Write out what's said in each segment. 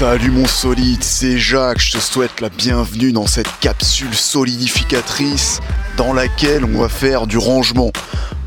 Salut mon solide, c'est Jacques, je te souhaite la bienvenue dans cette capsule solidificatrice dans laquelle on va faire du rangement.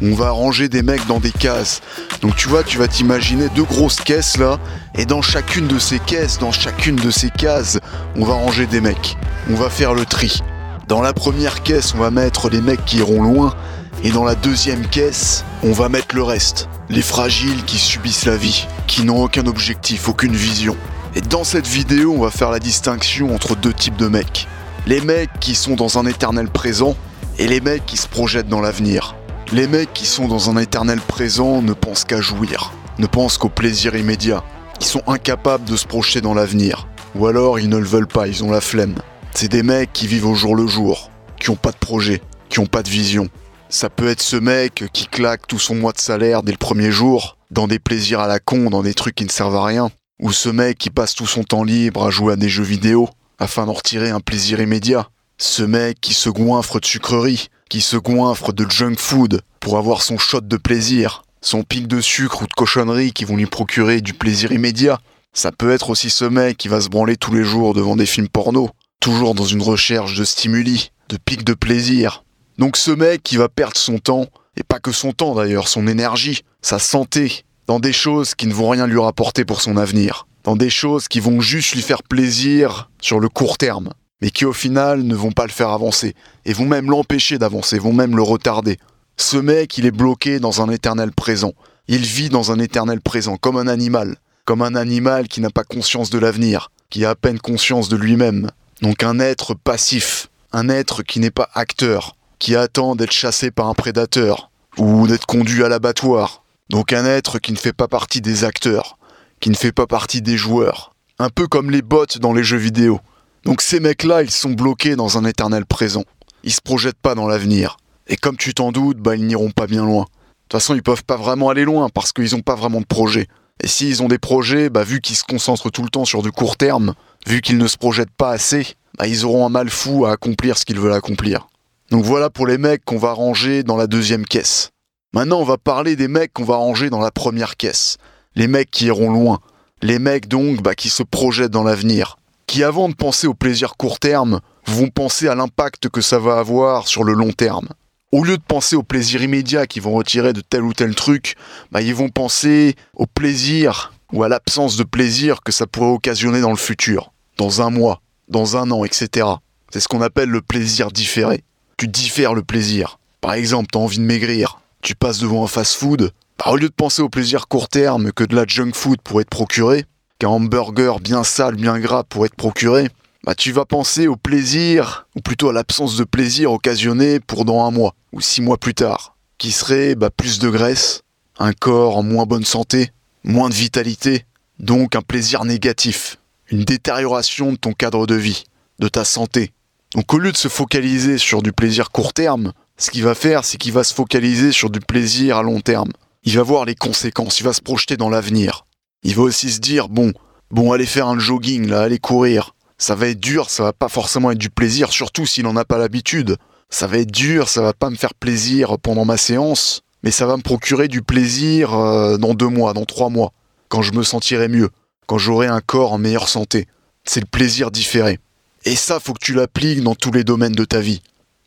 On va ranger des mecs dans des cases. Donc tu vois, tu vas t'imaginer deux grosses caisses là, et dans chacune de ces caisses, dans chacune de ces cases, on va ranger des mecs. On va faire le tri. Dans la première caisse, on va mettre les mecs qui iront loin, et dans la deuxième caisse, on va mettre le reste. Les fragiles qui subissent la vie, qui n'ont aucun objectif, aucune vision. Et dans cette vidéo, on va faire la distinction entre deux types de mecs. Les mecs qui sont dans un éternel présent et les mecs qui se projettent dans l'avenir. Les mecs qui sont dans un éternel présent ne pensent qu'à jouir, ne pensent qu'au plaisir immédiat. Ils sont incapables de se projeter dans l'avenir. Ou alors ils ne le veulent pas, ils ont la flemme. C'est des mecs qui vivent au jour le jour, qui n'ont pas de projet, qui n'ont pas de vision. Ça peut être ce mec qui claque tout son mois de salaire dès le premier jour, dans des plaisirs à la con, dans des trucs qui ne servent à rien. Ou ce mec qui passe tout son temps libre à jouer à des jeux vidéo, afin d'en retirer un plaisir immédiat. Ce mec qui se goinfre de sucreries, qui se goinfre de junk food pour avoir son shot de plaisir, son pic de sucre ou de cochonneries qui vont lui procurer du plaisir immédiat. Ça peut être aussi ce mec qui va se branler tous les jours devant des films porno, toujours dans une recherche de stimuli, de pics de plaisir. Donc ce mec qui va perdre son temps, et pas que son temps d'ailleurs, son énergie, sa santé, dans des choses qui ne vont rien lui rapporter pour son avenir, dans des choses qui vont juste lui faire plaisir sur le court terme, mais qui au final ne vont pas le faire avancer, et vont même l'empêcher d'avancer, vont même le retarder. Ce mec, il est bloqué dans un éternel présent. Il vit dans un éternel présent, comme un animal, comme un animal qui n'a pas conscience de l'avenir, qui a à peine conscience de lui-même. Donc un être passif, un être qui n'est pas acteur, qui attend d'être chassé par un prédateur, ou d'être conduit à l'abattoir, donc un être qui ne fait pas partie des acteurs, qui ne fait pas partie des joueurs. Un peu comme les bots dans les jeux vidéo. Donc ces mecs-là, ils sont bloqués dans un éternel présent. Ils se projettent pas dans l'avenir. Et comme tu t'en doutes, bah ils n'iront pas bien loin. De toute façon, ils peuvent pas vraiment aller loin parce qu'ils n'ont pas vraiment de projet. Et s'ils ont des projets, bah vu qu'ils se concentrent tout le temps sur du court terme, vu qu'ils ne se projettent pas assez, bah ils auront un mal fou à accomplir ce qu'ils veulent accomplir. Donc voilà pour les mecs qu'on va ranger dans la deuxième caisse. Maintenant, on va parler des mecs qu'on va ranger dans la première caisse. Les mecs qui iront loin. Les mecs donc bah, qui se projettent dans l'avenir. Qui avant de penser au plaisir court terme, vont penser à l'impact que ça va avoir sur le long terme. Au lieu de penser au plaisir immédiat qu'ils vont retirer de tel ou tel truc, bah, ils vont penser au plaisir ou à l'absence de plaisir que ça pourrait occasionner dans le futur, dans un mois, dans un an, etc. C'est ce qu'on appelle le plaisir différé. Tu diffères le plaisir. Par exemple, tu as envie de maigrir, tu passes devant un fast-food, bah, au lieu de penser au plaisir court terme que de la junk food pourrait être procuré, qu'un hamburger bien sale, bien gras pourrait être procuré, bah tu vas penser au plaisir, ou plutôt à l'absence de plaisir occasionné pour dans un mois, ou six mois plus tard, qui serait bah, plus de graisse, un corps en moins bonne santé, moins de vitalité, donc un plaisir négatif, une détérioration de ton cadre de vie, de ta santé. Donc au lieu de se focaliser sur du plaisir court terme, ce qu'il va faire, c'est qu'il va se focaliser sur du plaisir à long terme. Il va voir les conséquences, il va se projeter dans l'avenir. Il va aussi se dire, bon, bon, aller faire un jogging, là, aller courir. Ça va être dur, ça va pas forcément être du plaisir, surtout s'il n'en a pas l'habitude. Ça va être dur, ça va pas me faire plaisir pendant ma séance, mais ça va me procurer du plaisir euh, dans deux mois, dans trois mois, quand je me sentirai mieux, quand j'aurai un corps en meilleure santé. C'est le plaisir différé. Et ça, faut que tu l'appliques dans tous les domaines de ta vie.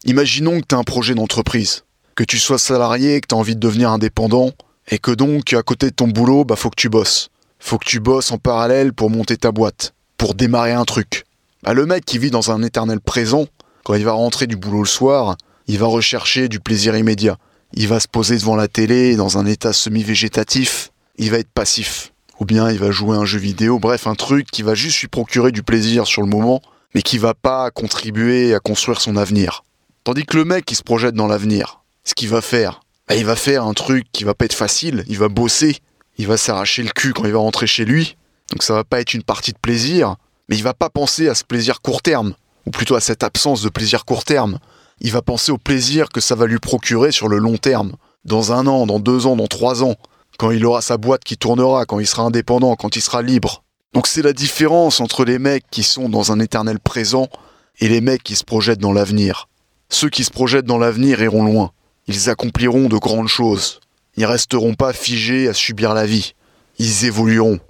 Imaginons que tu as un projet d'entreprise, que tu sois salarié, que tu as envie de devenir indépendant, et que donc à côté de ton boulot, bah faut que tu bosses. Faut que tu bosses en parallèle pour monter ta boîte, pour démarrer un truc. Bah, le mec qui vit dans un éternel présent, quand il va rentrer du boulot le soir, il va rechercher du plaisir immédiat. Il va se poser devant la télé dans un état semi-végétatif, il va être passif. Ou bien il va jouer un jeu vidéo, bref, un truc qui va juste lui procurer du plaisir sur le moment, mais qui va pas contribuer à construire son avenir. Tandis que le mec qui se projette dans l'avenir, ce qu'il va faire, bah, il va faire un truc qui va pas être facile, il va bosser, il va s'arracher le cul quand il va rentrer chez lui, donc ça va pas être une partie de plaisir, mais il va pas penser à ce plaisir court terme, ou plutôt à cette absence de plaisir court terme. Il va penser au plaisir que ça va lui procurer sur le long terme, dans un an, dans deux ans, dans trois ans, quand il aura sa boîte qui tournera, quand il sera indépendant, quand il sera libre. Donc c'est la différence entre les mecs qui sont dans un éternel présent et les mecs qui se projettent dans l'avenir. Ceux qui se projettent dans l'avenir iront loin. Ils accompliront de grandes choses. Ils resteront pas figés à subir la vie. Ils évolueront.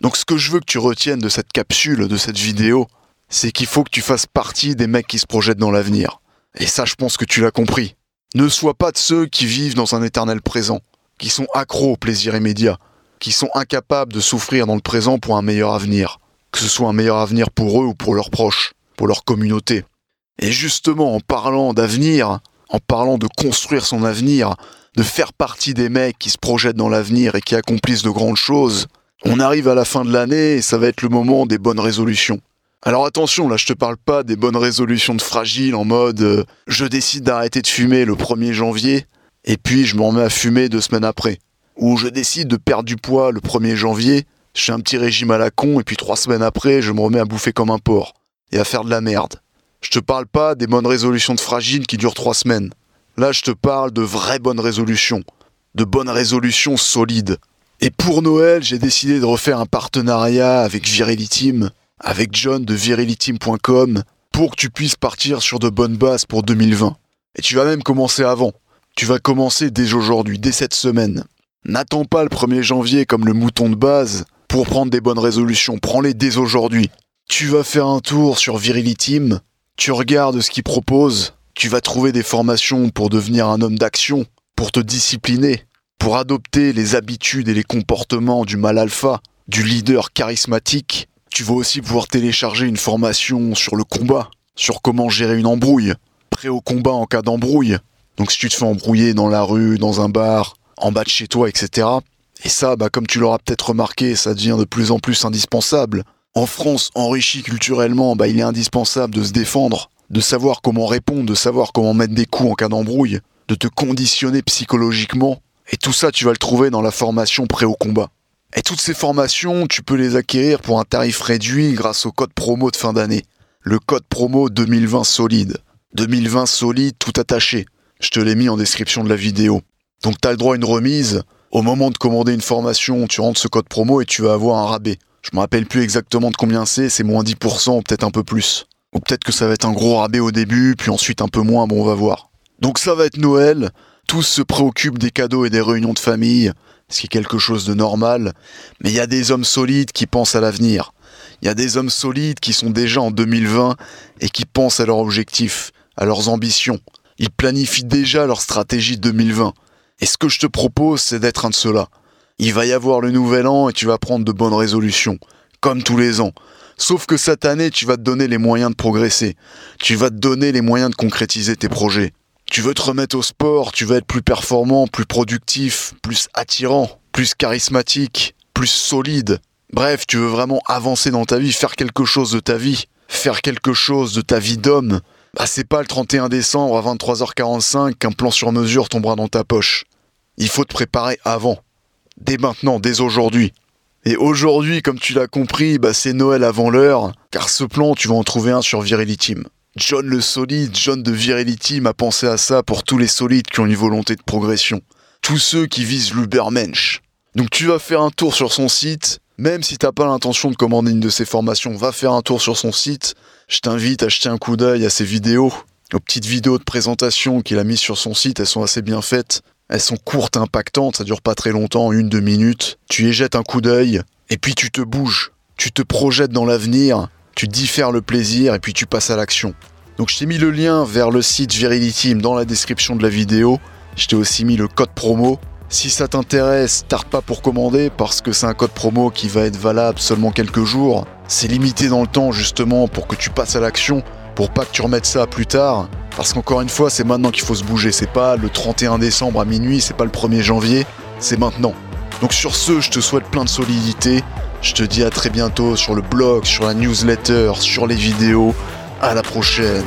Donc ce que je veux que tu retiennes de cette capsule, de cette vidéo, c'est qu'il faut que tu fasses partie des mecs qui se projettent dans l'avenir. Et ça, je pense que tu l'as compris. Ne sois pas de ceux qui vivent dans un éternel présent, qui sont accros au plaisir immédiat, qui sont incapables de souffrir dans le présent pour un meilleur avenir, que ce soit un meilleur avenir pour eux ou pour leurs proches, pour leur communauté. Et justement, en parlant d'avenir, en parlant de construire son avenir, de faire partie des mecs qui se projettent dans l'avenir et qui accomplissent de grandes choses, on arrive à la fin de l'année et ça va être le moment des bonnes résolutions. Alors attention, là je te parle pas des bonnes résolutions de fragile en mode euh, je décide d'arrêter de fumer le 1er janvier et puis je m'en remets à fumer deux semaines après. Ou je décide de perdre du poids le 1er janvier, je fais un petit régime à la con et puis trois semaines après je me remets à bouffer comme un porc et à faire de la merde. Je te parle pas des bonnes résolutions de fragile qui durent trois semaines. Là je te parle de vraies bonnes résolutions, de bonnes résolutions solides. Et pour Noël, j'ai décidé de refaire un partenariat avec Virility avec John de viriliteam.com, pour que tu puisses partir sur de bonnes bases pour 2020. Et tu vas même commencer avant. Tu vas commencer dès aujourd'hui, dès cette semaine. N'attends pas le 1er janvier comme le mouton de base pour prendre des bonnes résolutions. Prends-les dès aujourd'hui. Tu vas faire un tour sur Viriliteam, tu regardes ce qu'ils proposent, tu vas trouver des formations pour devenir un homme d'action, pour te discipliner, pour adopter les habitudes et les comportements du mal alpha, du leader charismatique, tu vas aussi pouvoir télécharger une formation sur le combat, sur comment gérer une embrouille, prêt au combat en cas d'embrouille. Donc si tu te fais embrouiller dans la rue, dans un bar, en bas de chez toi, etc. Et ça, bah, comme tu l'auras peut-être remarqué, ça devient de plus en plus indispensable. En France, enrichi culturellement, bah, il est indispensable de se défendre, de savoir comment répondre, de savoir comment mettre des coups en cas d'embrouille, de te conditionner psychologiquement. Et tout ça, tu vas le trouver dans la formation prêt au combat. Et toutes ces formations, tu peux les acquérir pour un tarif réduit grâce au code promo de fin d'année. Le code promo 2020 solide. 2020 solide tout attaché. Je te l'ai mis en description de la vidéo. Donc tu as le droit à une remise. Au moment de commander une formation, tu rentres ce code promo et tu vas avoir un rabais. Je me rappelle plus exactement de combien c'est, c'est moins 10% ou peut-être un peu plus. Ou peut-être que ça va être un gros rabais au début, puis ensuite un peu moins, bon on va voir. Donc ça va être Noël, tous se préoccupent des cadeaux et des réunions de famille, ce qui est quelque chose de normal, mais il y a des hommes solides qui pensent à l'avenir. Il y a des hommes solides qui sont déjà en 2020 et qui pensent à leurs objectifs, à leurs ambitions. Ils planifient déjà leur stratégie 2020. Et ce que je te propose, c'est d'être un de ceux-là. Il va y avoir le nouvel an et tu vas prendre de bonnes résolutions, comme tous les ans. Sauf que cette année, tu vas te donner les moyens de progresser. Tu vas te donner les moyens de concrétiser tes projets. Tu veux te remettre au sport, tu veux être plus performant, plus productif, plus attirant, plus charismatique, plus solide. Bref, tu veux vraiment avancer dans ta vie, faire quelque chose de ta vie, faire quelque chose de ta vie d'homme. Bah c'est pas le 31 décembre à 23h45 qu'un plan sur mesure tombera dans ta poche. Il faut te préparer avant. Dès maintenant, dès aujourd'hui. Et aujourd'hui, comme tu l'as compris, bah c'est Noël avant l'heure, car ce plan, tu vas en trouver un sur Virility. John le solide, John de Virility m'a pensé à ça pour tous les solides qui ont une volonté de progression. Tous ceux qui visent l'Ubermensch. Donc tu vas faire un tour sur son site, même si t'as pas l'intention de commander une de ses formations, va faire un tour sur son site. Je t'invite à jeter un coup d'œil à ses vidéos, aux petites vidéos de présentation qu'il a mises sur son site, elles sont assez bien faites. Elles sont courtes, impactantes, ça dure pas très longtemps, une, deux minutes. Tu y jettes un coup d'œil, et puis tu te bouges. Tu te projettes dans l'avenir, tu diffères le plaisir et puis tu passes à l'action. Donc je t'ai mis le lien vers le site Virility dans la description de la vidéo. Je t'ai aussi mis le code promo. Si ça t'intéresse, tarde pas pour commander parce que c'est un code promo qui va être valable seulement quelques jours. C'est limité dans le temps justement pour que tu passes à l'action, pour pas que tu remettes ça plus tard. Parce qu'encore une fois, c'est maintenant qu'il faut se bouger. C'est pas le 31 décembre à minuit, c'est pas le 1er janvier, c'est maintenant. Donc sur ce, je te souhaite plein de solidité. Je te dis à très bientôt sur le blog, sur la newsletter, sur les vidéos. À la prochaine.